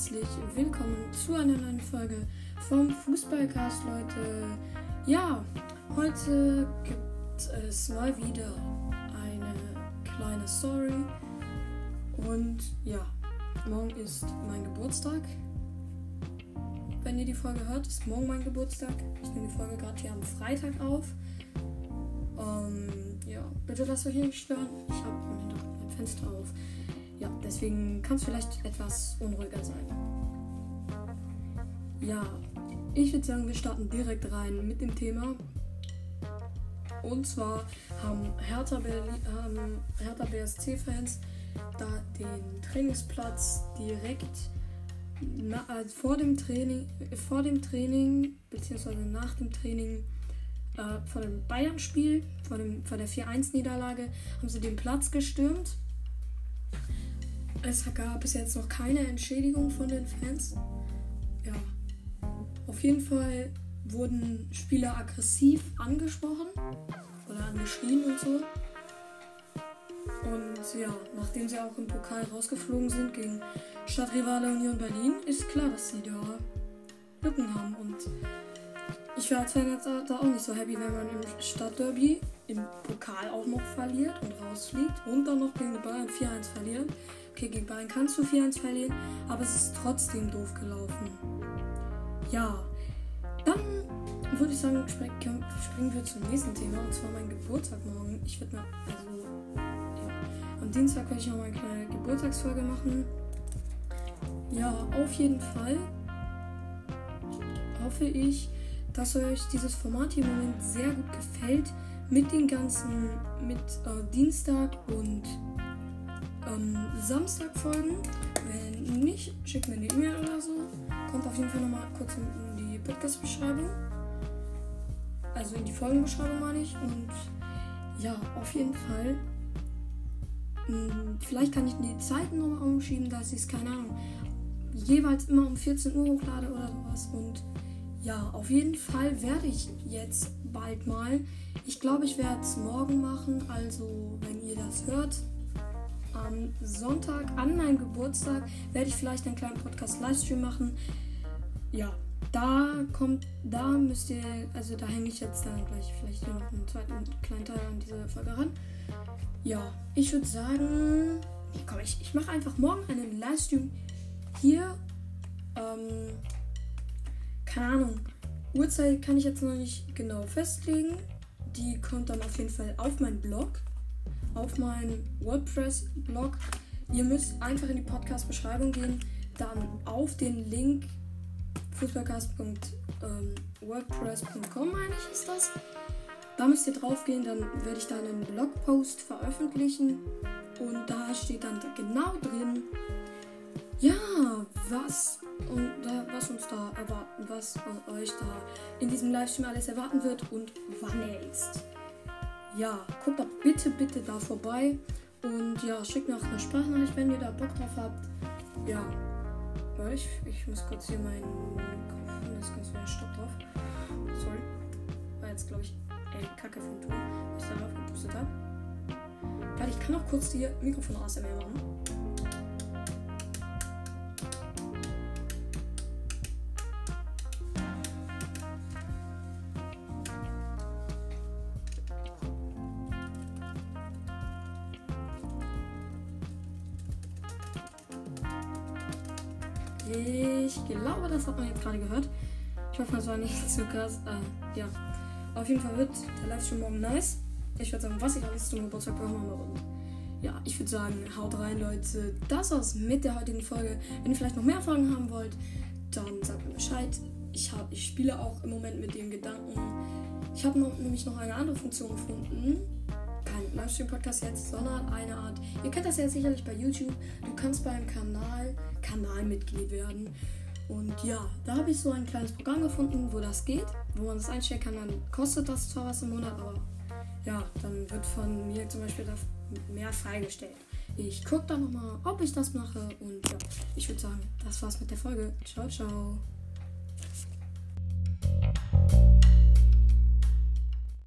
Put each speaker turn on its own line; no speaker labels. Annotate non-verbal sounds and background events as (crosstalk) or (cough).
herzlich willkommen zu einer neuen Folge vom Fußballcast, Leute. Ja, heute gibt es mal wieder eine kleine Story. Und ja, morgen ist mein Geburtstag. Wenn ihr die Folge hört, ist morgen mein Geburtstag. Ich nehme die Folge gerade hier am Freitag auf. Ähm, ja, bitte lasst euch nicht stören. Ich habe mein Fenster auf. Ja, deswegen kann es vielleicht etwas unruhiger sein. Ja, ich würde sagen, wir starten direkt rein mit dem Thema. Und zwar haben Hertha, ähm, Hertha BSC-Fans da den Trainingsplatz direkt na, also vor dem Training, vor dem Training beziehungsweise nach dem Training äh, vor dem Bayern-Spiel, vor, vor der 4-1-Niederlage, haben sie den Platz gestürmt es gab bis jetzt noch keine Entschädigung von den Fans. Ja. Auf jeden Fall wurden Spieler aggressiv angesprochen oder angeschrien und so. Und ja, nachdem sie auch im Pokal rausgeflogen sind gegen Stadtrivale Union Berlin, ist klar, dass sie da Lücken haben. Und ich Fan jetzt da auch nicht so happy, wenn man im Stadtderby im Pokal auch noch verliert und rausfliegt und dann noch gegen die Bayern 4-1 verliert. Okay, gegen Bayern kannst du 4-1 verlieren, aber es ist trotzdem doof gelaufen. Ja, dann würde ich sagen, springen wir zum nächsten Thema und zwar mein Geburtstag morgen. Ich würde mal, also, ja, am Dienstag werde ich noch mal eine kleine Geburtstagsfolge machen. Ja, auf jeden Fall hoffe ich, dass euch dieses Format hier im Moment sehr gut gefällt. Mit den ganzen, mit äh, Dienstag und ähm, Samstag folgen. Wenn nicht, schickt mir eine E-Mail oder so. Kommt auf jeden Fall nochmal kurz in, die Podcast-Beschreibung. Also in die Folgenbeschreibung meine ich. Und ja, auf jeden Fall. Mh, hm, vielleicht kann ich die Zeiten nochmal umschieben, dass ich es, keine Ahnung, jeweils immer um 14 Uhr hochlade oder sowas. Und ja, auf jeden Fall werde ich jetzt bald mal. Ich glaube, ich werde es morgen machen. Also, wenn ihr das hört, am Sonntag an meinem Geburtstag werde ich vielleicht einen kleinen Podcast-Livestream machen. Ja, da kommt, da müsst ihr, also da hänge ich jetzt dann gleich vielleicht noch einen zweiten kleinen Teil an diese Folge ran. Ja, ich würde sagen, komm, ich, ich mache einfach morgen einen Livestream hier. Ähm, keine Ahnung. Uhrzeit kann ich jetzt noch nicht genau festlegen. Die kommt dann auf jeden Fall auf meinen Blog auf meinen WordPress-Blog. Ihr müsst einfach in die Podcast-Beschreibung gehen, dann auf den Link fußballcast.wordpress.com, ähm, meine ich, ist das. Da müsst ihr drauf gehen, dann werde ich da einen Blogpost veröffentlichen und da steht dann genau drin, ja, was und da, was uns da erwarten, was euch da in diesem Livestream alles erwarten wird und wann er ist ja, guckt doch bitte, bitte da vorbei. Und ja, schickt mir auch eine Sprachnachricht, wenn ihr da Bock drauf habt. Ja. Warte, ich, ich muss kurz hier meinen Mikrofon, das ist ganz wieder Stopp drauf. Sorry. War jetzt, glaube ich, ey, Kacke vom Ton, was ich darauf gepustet habe. Warte, ich kann auch kurz die Mikrofon ASMR machen. Ich glaube, das hat man jetzt gerade gehört. Ich hoffe, das war nicht (laughs) zu krass. Äh, ja. Auf jeden Fall wird der Livestream morgen nice. Ich würde sagen, was ich alles zum Geburtstag bekommen. Und ja, ich würde sagen, haut rein, Leute. Das war's mit der heutigen Folge. Wenn ihr vielleicht noch mehr Fragen haben wollt, dann sagt mir Bescheid. Ich, hab, ich spiele auch im Moment mit dem Gedanken. Ich habe nämlich noch eine andere Funktion gefunden Livestream-Podcast jetzt, sondern eine Art. Ihr kennt das ja sicherlich bei YouTube. Du kannst beim Kanal Kanalmitglied werden. Und ja, da habe ich so ein kleines Programm gefunden, wo das geht, wo man das einstellen kann. Dann kostet das zwar was im Monat, aber ja, dann wird von mir zum Beispiel mehr freigestellt. Ich gucke dann nochmal, ob ich das mache. Und ja, ich würde sagen, das war's mit der Folge. Ciao, ciao.